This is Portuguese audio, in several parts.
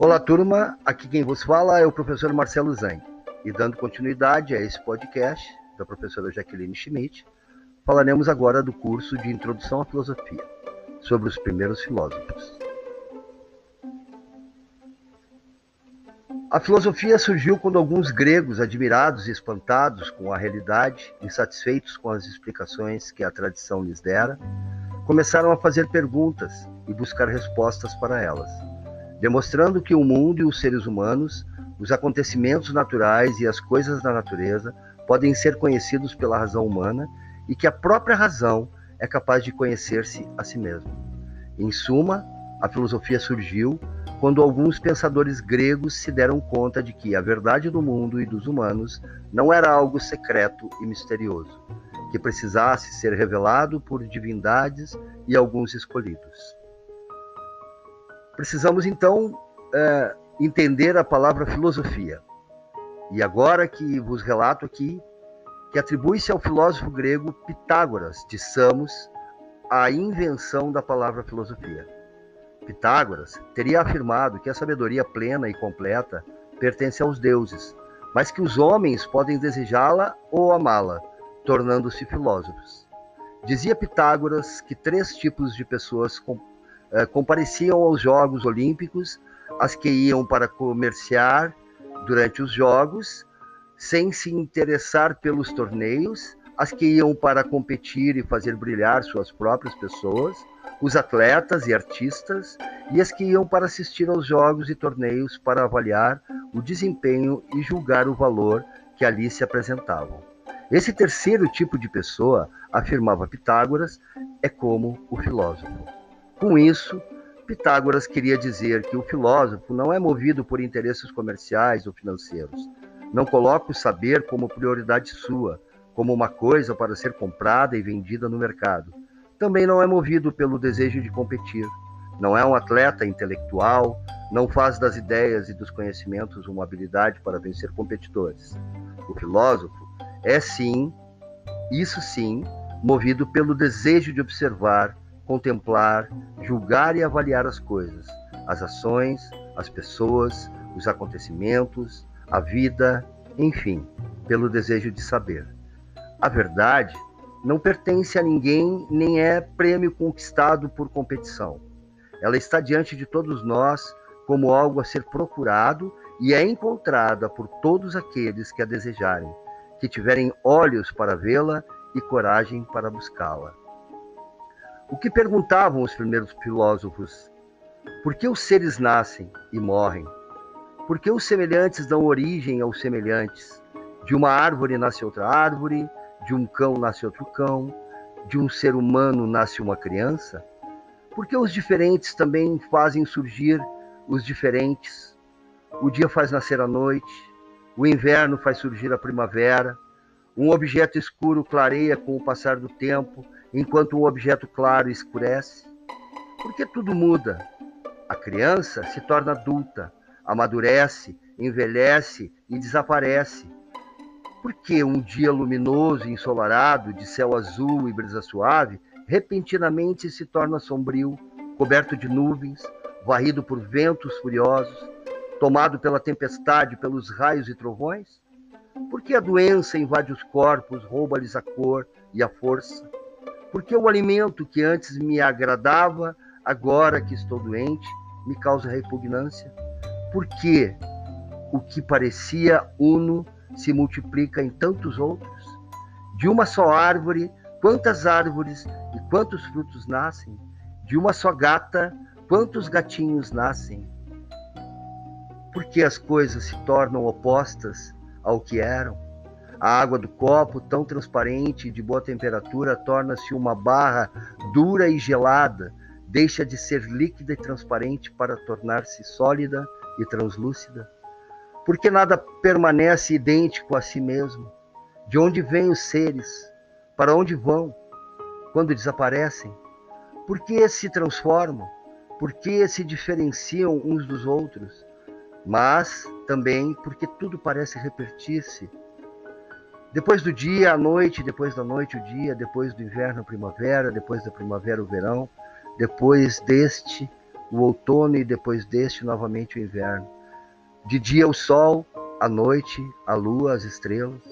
Olá, turma. Aqui quem vos fala é o professor Marcelo Zang. E dando continuidade a esse podcast da professora Jaqueline Schmidt, falaremos agora do curso de Introdução à Filosofia, sobre os primeiros filósofos. A filosofia surgiu quando alguns gregos, admirados e espantados com a realidade, insatisfeitos com as explicações que a tradição lhes dera, começaram a fazer perguntas e buscar respostas para elas demonstrando que o mundo e os seres humanos, os acontecimentos naturais e as coisas da natureza podem ser conhecidos pela razão humana e que a própria razão é capaz de conhecer-se a si mesma. Em suma, a filosofia surgiu quando alguns pensadores gregos se deram conta de que a verdade do mundo e dos humanos não era algo secreto e misterioso, que precisasse ser revelado por divindades e alguns escolhidos. Precisamos então é, entender a palavra filosofia. E agora que vos relato aqui que atribui-se ao filósofo grego Pitágoras de Samos a invenção da palavra filosofia. Pitágoras teria afirmado que a sabedoria plena e completa pertence aos deuses, mas que os homens podem desejá-la ou amá-la, tornando-se filósofos. Dizia Pitágoras que três tipos de pessoas eh, compareciam aos Jogos Olímpicos, as que iam para comerciar durante os Jogos, sem se interessar pelos torneios, as que iam para competir e fazer brilhar suas próprias pessoas, os atletas e artistas, e as que iam para assistir aos jogos e torneios para avaliar o desempenho e julgar o valor que ali se apresentavam. Esse terceiro tipo de pessoa, afirmava Pitágoras, é como o filósofo. Com isso, Pitágoras queria dizer que o filósofo não é movido por interesses comerciais ou financeiros. Não coloca o saber como prioridade sua, como uma coisa para ser comprada e vendida no mercado. Também não é movido pelo desejo de competir. Não é um atleta intelectual, não faz das ideias e dos conhecimentos uma habilidade para vencer competidores. O filósofo é sim, isso sim, movido pelo desejo de observar contemplar, julgar e avaliar as coisas, as ações, as pessoas, os acontecimentos, a vida, enfim, pelo desejo de saber. A verdade não pertence a ninguém nem é prêmio conquistado por competição. Ela está diante de todos nós como algo a ser procurado e é encontrada por todos aqueles que a desejarem, que tiverem olhos para vê-la e coragem para buscá-la. O que perguntavam os primeiros filósofos? Por que os seres nascem e morrem? Por que os semelhantes dão origem aos semelhantes? De uma árvore nasce outra árvore, de um cão nasce outro cão, de um ser humano nasce uma criança? Por que os diferentes também fazem surgir os diferentes? O dia faz nascer a noite, o inverno faz surgir a primavera, um objeto escuro clareia com o passar do tempo enquanto o objeto claro escurece? Porque tudo muda. A criança se torna adulta, amadurece, envelhece e desaparece. Porque um dia luminoso e ensolarado, de céu azul e brisa suave, repentinamente se torna sombrio, coberto de nuvens, varrido por ventos furiosos, tomado pela tempestade, pelos raios e trovões? Porque a doença invade os corpos, rouba-lhes a cor e a força? Porque o alimento que antes me agradava, agora que estou doente, me causa repugnância? Porque o que parecia uno se multiplica em tantos outros? De uma só árvore, quantas árvores e quantos frutos nascem? De uma só gata, quantos gatinhos nascem? Porque as coisas se tornam opostas ao que eram? A água do copo, tão transparente e de boa temperatura, torna-se uma barra dura e gelada, deixa de ser líquida e transparente para tornar-se sólida e translúcida. Porque nada permanece idêntico a si mesmo. De onde vêm os seres? Para onde vão? Quando desaparecem? Por que se transformam? Por que se diferenciam uns dos outros? Mas também porque tudo parece repetir-se depois do dia, a noite, depois da noite, o dia, depois do inverno, a primavera, depois da primavera, o verão, depois deste, o outono e depois deste novamente o inverno. De dia o sol, à noite a lua, as estrelas.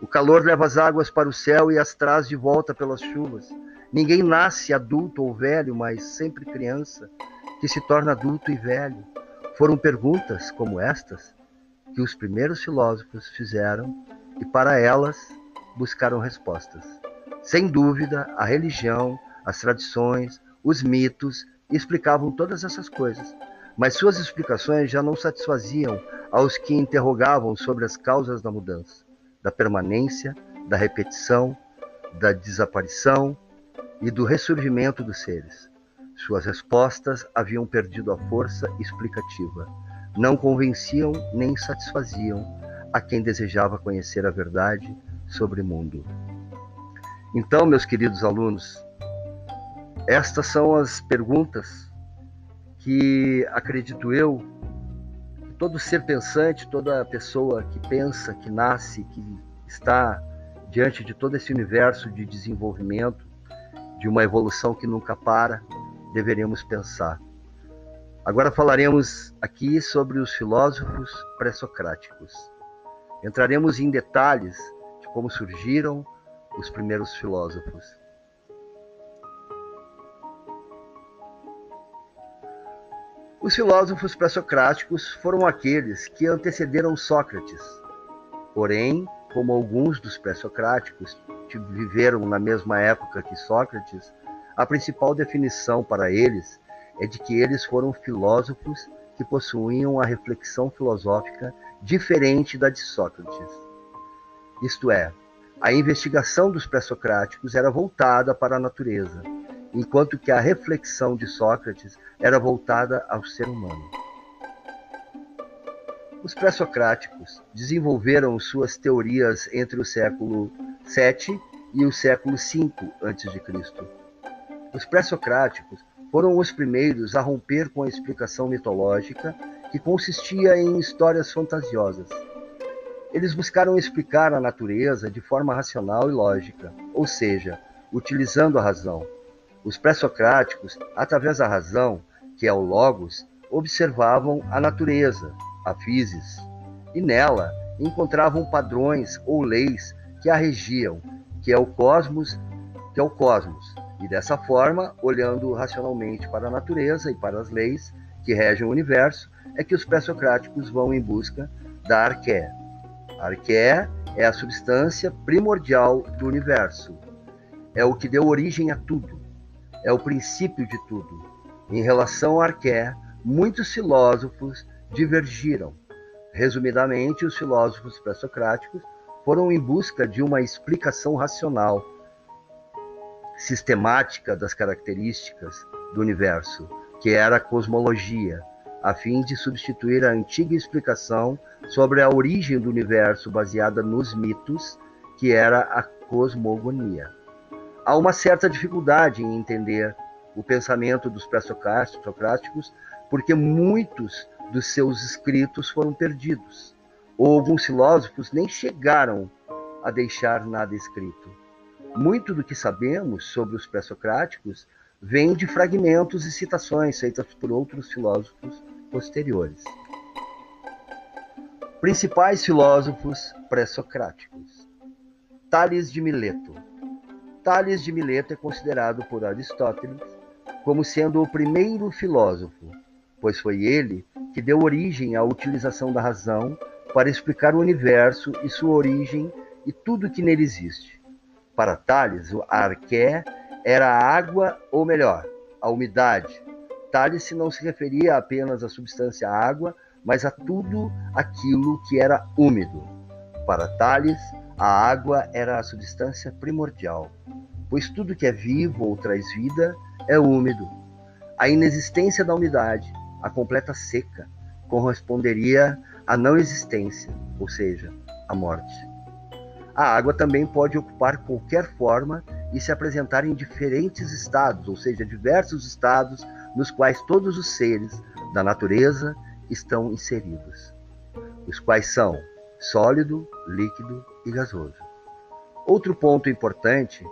O calor leva as águas para o céu e as traz de volta pelas chuvas. Ninguém nasce adulto ou velho, mas sempre criança, que se torna adulto e velho. Foram perguntas como estas que os primeiros filósofos fizeram e para elas buscaram respostas. Sem dúvida, a religião, as tradições, os mitos explicavam todas essas coisas, mas suas explicações já não satisfaziam aos que interrogavam sobre as causas da mudança, da permanência, da repetição, da desaparição e do ressurgimento dos seres. Suas respostas haviam perdido a força explicativa. Não convenciam nem satisfaziam a quem desejava conhecer a verdade sobre o mundo. Então, meus queridos alunos, estas são as perguntas que acredito eu, todo ser pensante, toda pessoa que pensa, que nasce, que está diante de todo esse universo de desenvolvimento, de uma evolução que nunca para, deveríamos pensar. Agora falaremos aqui sobre os filósofos pré-socráticos. Entraremos em detalhes de como surgiram os primeiros filósofos. Os filósofos pré-socráticos foram aqueles que antecederam Sócrates. Porém, como alguns dos pré-socráticos viveram na mesma época que Sócrates, a principal definição para eles é de que eles foram filósofos que possuíam a reflexão filosófica diferente da de Sócrates. Isto é, a investigação dos pré-socráticos era voltada para a natureza, enquanto que a reflexão de Sócrates era voltada ao ser humano. Os pré-socráticos desenvolveram suas teorias entre o século 7 e o século 5 a.C. Os pré-socráticos foram os primeiros a romper com a explicação mitológica que consistia em histórias fantasiosas. Eles buscaram explicar a natureza de forma racional e lógica, ou seja, utilizando a razão. Os pré-socráticos, através da razão, que é o logos, observavam a natureza, a physis, e nela encontravam padrões ou leis que a regiam, que é o cosmos, que é o cosmos. E dessa forma, olhando racionalmente para a natureza e para as leis que regem o universo, é que os pré-socráticos vão em busca da arqué. A arqué é a substância primordial do universo. É o que deu origem a tudo. É o princípio de tudo. Em relação à arqué, muitos filósofos divergiram. Resumidamente, os filósofos pré-socráticos foram em busca de uma explicação racional, sistemática das características do universo, que era a cosmologia, a fim de substituir a antiga explicação sobre a origem do universo baseada nos mitos, que era a cosmogonia. Há uma certa dificuldade em entender o pensamento dos pré-socráticos, porque muitos dos seus escritos foram perdidos, ou alguns filósofos nem chegaram a deixar nada escrito. Muito do que sabemos sobre os pré-socráticos vem de fragmentos e citações feitas por outros filósofos posteriores. Principais filósofos pré-socráticos. Tales de Mileto. Tales de Mileto é considerado por Aristóteles como sendo o primeiro filósofo, pois foi ele que deu origem à utilização da razão para explicar o universo e sua origem e tudo que nele existe. Para Tales, o arqué era a água, ou melhor, a umidade, Tales não se referia apenas à substância água, mas a tudo aquilo que era úmido. Para Tales, a água era a substância primordial, pois tudo que é vivo ou traz vida é úmido. A inexistência da umidade, a completa seca, corresponderia à não existência, ou seja, à morte. A água também pode ocupar qualquer forma e se apresentar em diferentes estados, ou seja, diversos estados nos quais todos os seres da natureza estão inseridos, os quais são sólido, líquido e gasoso. Outro ponto importante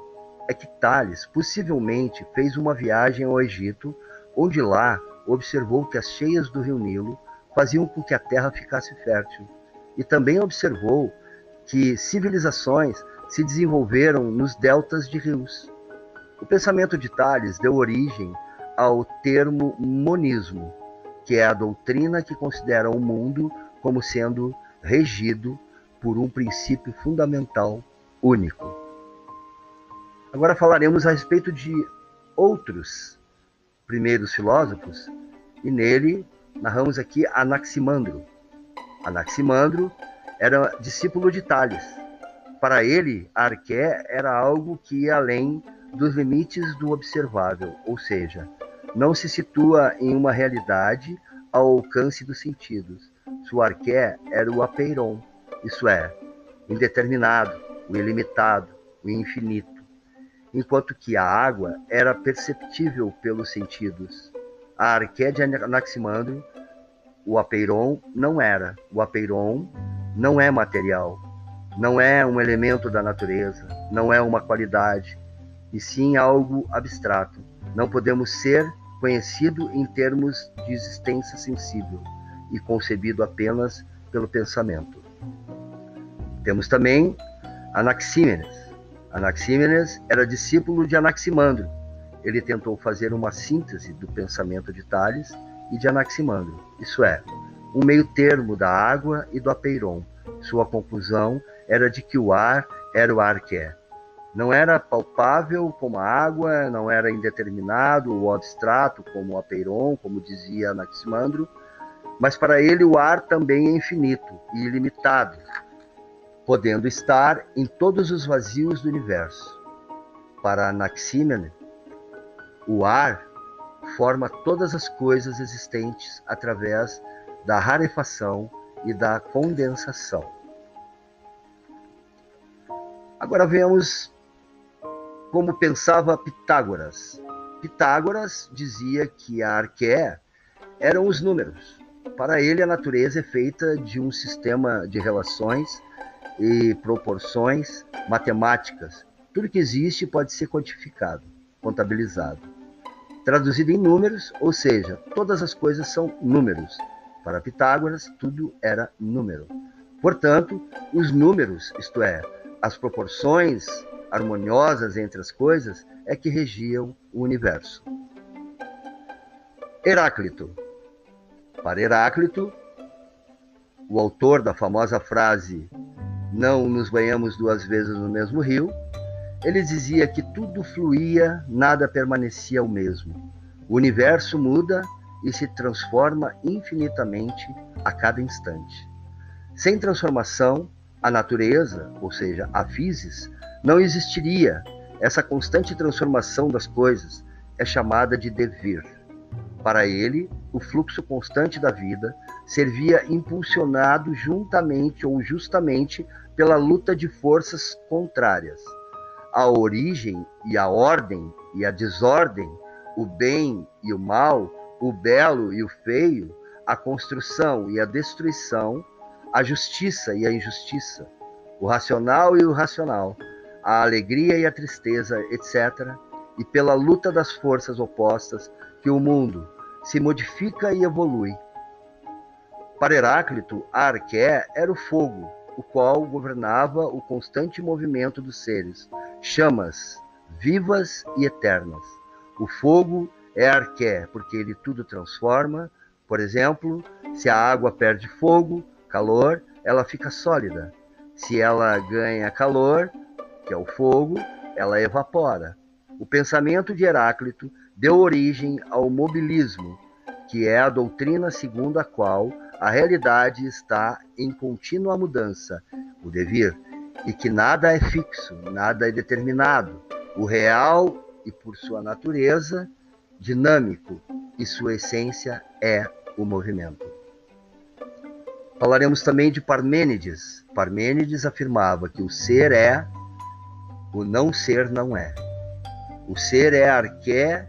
é que Tales possivelmente fez uma viagem ao Egito, onde lá observou que as cheias do rio Nilo faziam com que a terra ficasse fértil. E também observou que civilizações se desenvolveram nos deltas de rios. O pensamento de Tales deu origem ao termo monismo, que é a doutrina que considera o mundo como sendo regido por um princípio fundamental único. Agora falaremos a respeito de outros primeiros filósofos, e nele narramos aqui Anaximandro. Anaximandro era discípulo de Tales. Para ele, arqué era algo que ia além dos limites do observável, ou seja, não se situa em uma realidade ao alcance dos sentidos. Sua arqué era o apeiron, isso é, indeterminado, o ilimitado, o infinito, enquanto que a água era perceptível pelos sentidos. A arqué de Anaximandro, o apeiron, não era. O apeiron não é material, não é um elemento da natureza, não é uma qualidade, e sim algo abstrato. Não podemos ser conhecido em termos de existência sensível e concebido apenas pelo pensamento. Temos também Anaxímenes. Anaxímenes era discípulo de Anaximandro. Ele tentou fazer uma síntese do pensamento de Tales e de Anaximandro, isso é, um meio termo da água e do apeiron. Sua conclusão era de que o ar era o ar que é. Não era palpável como a água, não era indeterminado ou abstrato como o apeiron, como dizia Anaximandro, mas para ele o ar também é infinito e ilimitado, podendo estar em todos os vazios do universo. Para Anaxímenes, o ar forma todas as coisas existentes através da rarefação e da condensação. Agora vemos como pensava Pitágoras. Pitágoras dizia que a arqué eram os números. Para ele, a natureza é feita de um sistema de relações e proporções matemáticas. Tudo que existe pode ser quantificado, contabilizado. Traduzido em números, ou seja, todas as coisas são números. Para Pitágoras, tudo era número. Portanto, os números, isto é, as proporções harmoniosas entre as coisas, é que regiam o universo. Heráclito. Para Heráclito, o autor da famosa frase não nos banhamos duas vezes no mesmo rio, ele dizia que tudo fluía, nada permanecia o mesmo. O universo muda e se transforma infinitamente a cada instante. Sem transformação, a natureza, ou seja, a physis, não existiria. Essa constante transformação das coisas é chamada de devir. Para ele, o fluxo constante da vida servia impulsionado juntamente ou justamente pela luta de forças contrárias. A origem e a ordem e a desordem, o bem e o mal, o belo e o feio, a construção e a destruição, a justiça e a injustiça, o racional e o irracional, a alegria e a tristeza, etc., e pela luta das forças opostas que o mundo se modifica e evolui. Para Heráclito, a arqué era o fogo, o qual governava o constante movimento dos seres, chamas vivas e eternas. O fogo é arqué, porque ele tudo transforma. Por exemplo, se a água perde fogo, calor, ela fica sólida. Se ela ganha calor, que é o fogo, ela evapora. O pensamento de Heráclito deu origem ao mobilismo, que é a doutrina segundo a qual a realidade está em contínua mudança, o devir, e que nada é fixo, nada é determinado. O real e por sua natureza dinâmico e sua essência é o movimento. Falaremos também de Parmênides. Parmênides afirmava que o ser é, o não ser não é. O ser é a arqué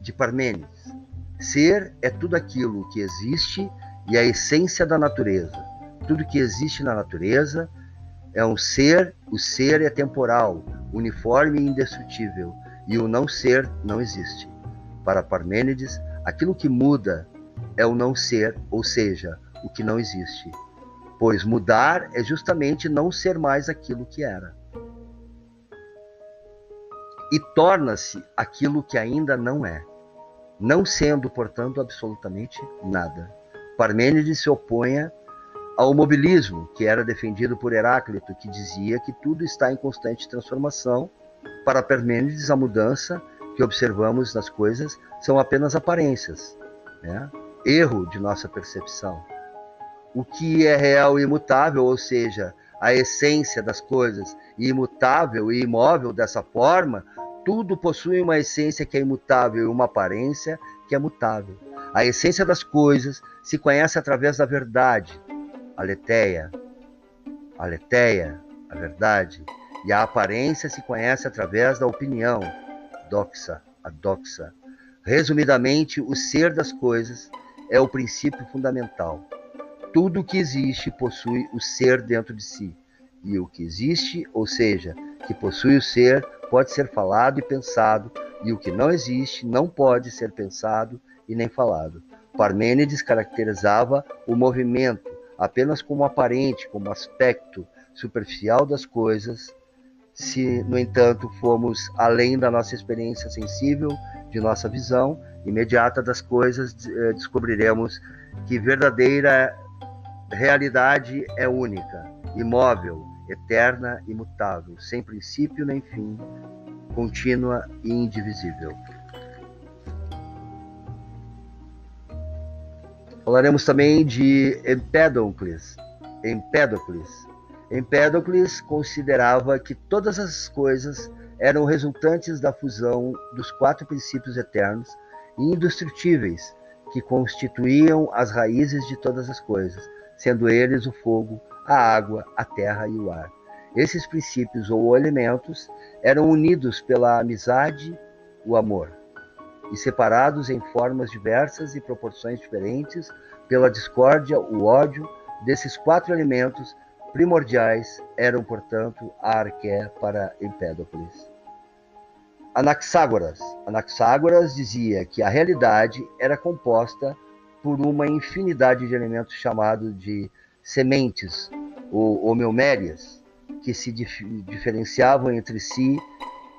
de Parmênides. Ser é tudo aquilo que existe e a essência da natureza. Tudo que existe na natureza é um ser, o ser é temporal, uniforme e indestrutível, e o não ser não existe. Para Parmênides, Aquilo que muda é o não ser, ou seja, o que não existe. Pois mudar é justamente não ser mais aquilo que era. E torna-se aquilo que ainda não é, não sendo, portanto, absolutamente nada. Parmênides se opunha ao mobilismo, que era defendido por Heráclito, que dizia que tudo está em constante transformação. Para Parmênides, a mudança que observamos nas coisas são apenas aparências, né? erro de nossa percepção. O que é real e imutável, ou seja, a essência das coisas, imutável e imóvel dessa forma, tudo possui uma essência que é imutável e uma aparência que é mutável. A essência das coisas se conhece através da verdade, a leteia, a leteia, a verdade, e a aparência se conhece através da opinião, doxa, a doxa. Resumidamente, o ser das coisas é o princípio fundamental. Tudo o que existe possui o ser dentro de si. E o que existe, ou seja, que possui o ser, pode ser falado e pensado, e o que não existe não pode ser pensado e nem falado. Parmênides caracterizava o movimento apenas como aparente, como aspecto superficial das coisas, se, no entanto, formos além da nossa experiência sensível, de nossa visão imediata das coisas, eh, descobriremos que verdadeira realidade é única, imóvel, eterna, imutável, sem princípio nem fim, contínua e indivisível. Falaremos também de Empédocles. Empédocles Empédocles considerava que todas as coisas eram resultantes da fusão dos quatro princípios eternos e indestrutíveis que constituíam as raízes de todas as coisas, sendo eles o fogo, a água, a terra e o ar. Esses princípios ou elementos eram unidos pela amizade, o amor, e separados em formas diversas e proporções diferentes pela discórdia, o ódio. Desses quatro elementos primordiais eram, portanto, a arqué para Empédocles. Anaxágoras. Anaxágoras dizia que a realidade era composta por uma infinidade de elementos chamados de sementes ou homeomérias, que se dif diferenciavam entre si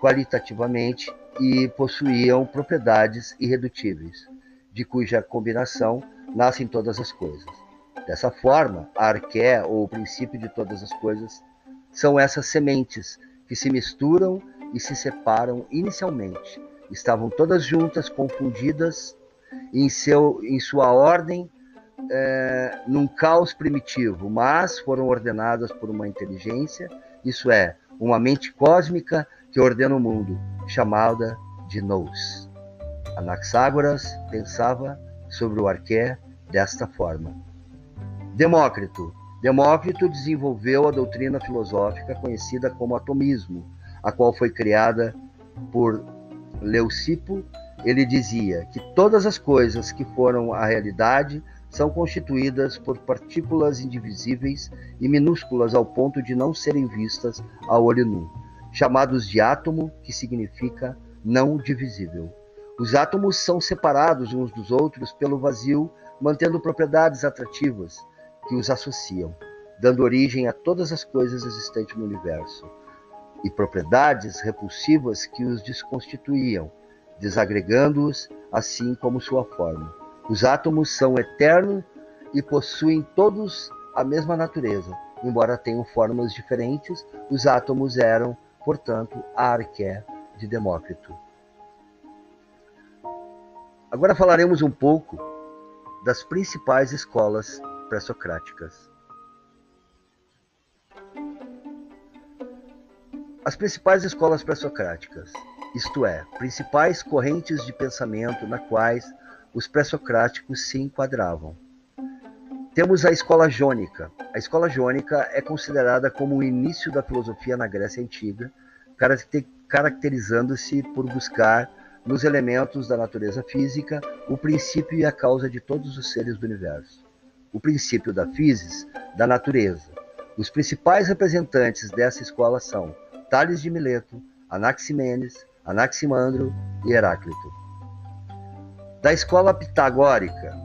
qualitativamente e possuíam propriedades irredutíveis, de cuja combinação nascem todas as coisas. Dessa forma, a arqué, ou o princípio de todas as coisas, são essas sementes que se misturam e se separam inicialmente. Estavam todas juntas, confundidas em, seu, em sua ordem, é, num caos primitivo, mas foram ordenadas por uma inteligência, isso é, uma mente cósmica que ordena o mundo, chamada de Nous. Anaxágoras pensava sobre o arqué desta forma. Demócrito. Demócrito desenvolveu a doutrina filosófica conhecida como atomismo, a qual foi criada por Leucipo. Ele dizia que todas as coisas que foram a realidade são constituídas por partículas indivisíveis e minúsculas ao ponto de não serem vistas ao olho nu, chamados de átomo, que significa não divisível. Os átomos são separados uns dos outros pelo vazio, mantendo propriedades atrativas, que os associam, dando origem a todas as coisas existentes no universo, e propriedades repulsivas que os desconstituíam, desagregando-os assim como sua forma. Os átomos são eternos e possuem todos a mesma natureza. Embora tenham formas diferentes, os átomos eram, portanto, a arqué de Demócrito. Agora falaremos um pouco das principais escolas pré-socráticas. As principais escolas pré-socráticas, isto é, principais correntes de pensamento na quais os pré-socráticos se enquadravam. Temos a escola jônica. A escola jônica é considerada como o início da filosofia na Grécia Antiga, caracterizando-se por buscar nos elementos da natureza física o princípio e a causa de todos os seres do universo o princípio da physis, da natureza. Os principais representantes dessa escola são Tales de Mileto, Anaximenes, Anaximandro e Heráclito. Da escola pitagórica.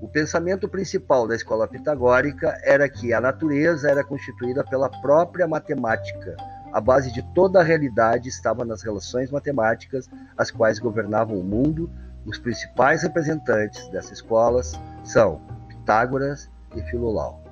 O pensamento principal da escola pitagórica era que a natureza era constituída pela própria matemática. A base de toda a realidade estava nas relações matemáticas, as quais governavam o mundo. Os principais representantes dessas escolas são Pitágoras e Filolau.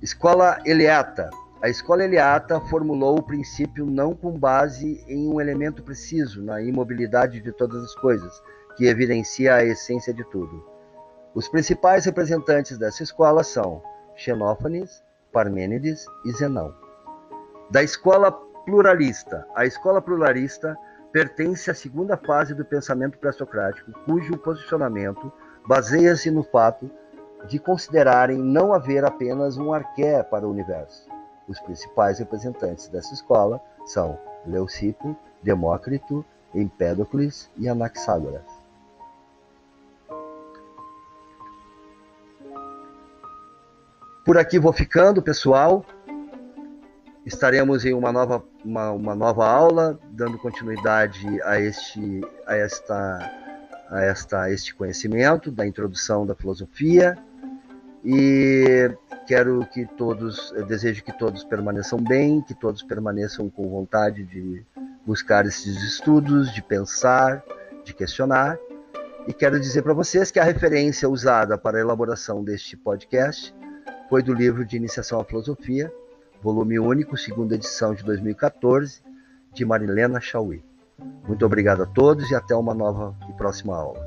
Escola Eleata. A escola Eleata formulou o princípio não com base em um elemento preciso, na imobilidade de todas as coisas, que evidencia a essência de tudo. Os principais representantes dessa escola são Xenófanes, Parmênides e Zenão. Da escola pluralista. A escola pluralista pertence à segunda fase do pensamento pré-socrático, cujo posicionamento baseia-se no fato de considerarem não haver apenas um arqué para o universo. Os principais representantes dessa escola são Leucipo, Demócrito, Empédocles e Anaxágoras. Por aqui vou ficando, pessoal. Estaremos em uma nova, uma, uma nova aula, dando continuidade a este, a esta, a esta, a este conhecimento da introdução da filosofia. E quero que todos, desejo que todos permaneçam bem, que todos permaneçam com vontade de buscar esses estudos, de pensar, de questionar. E quero dizer para vocês que a referência usada para a elaboração deste podcast foi do livro de Iniciação à Filosofia, volume único, segunda edição de 2014, de Marilena Chauí. Muito obrigado a todos e até uma nova e próxima aula.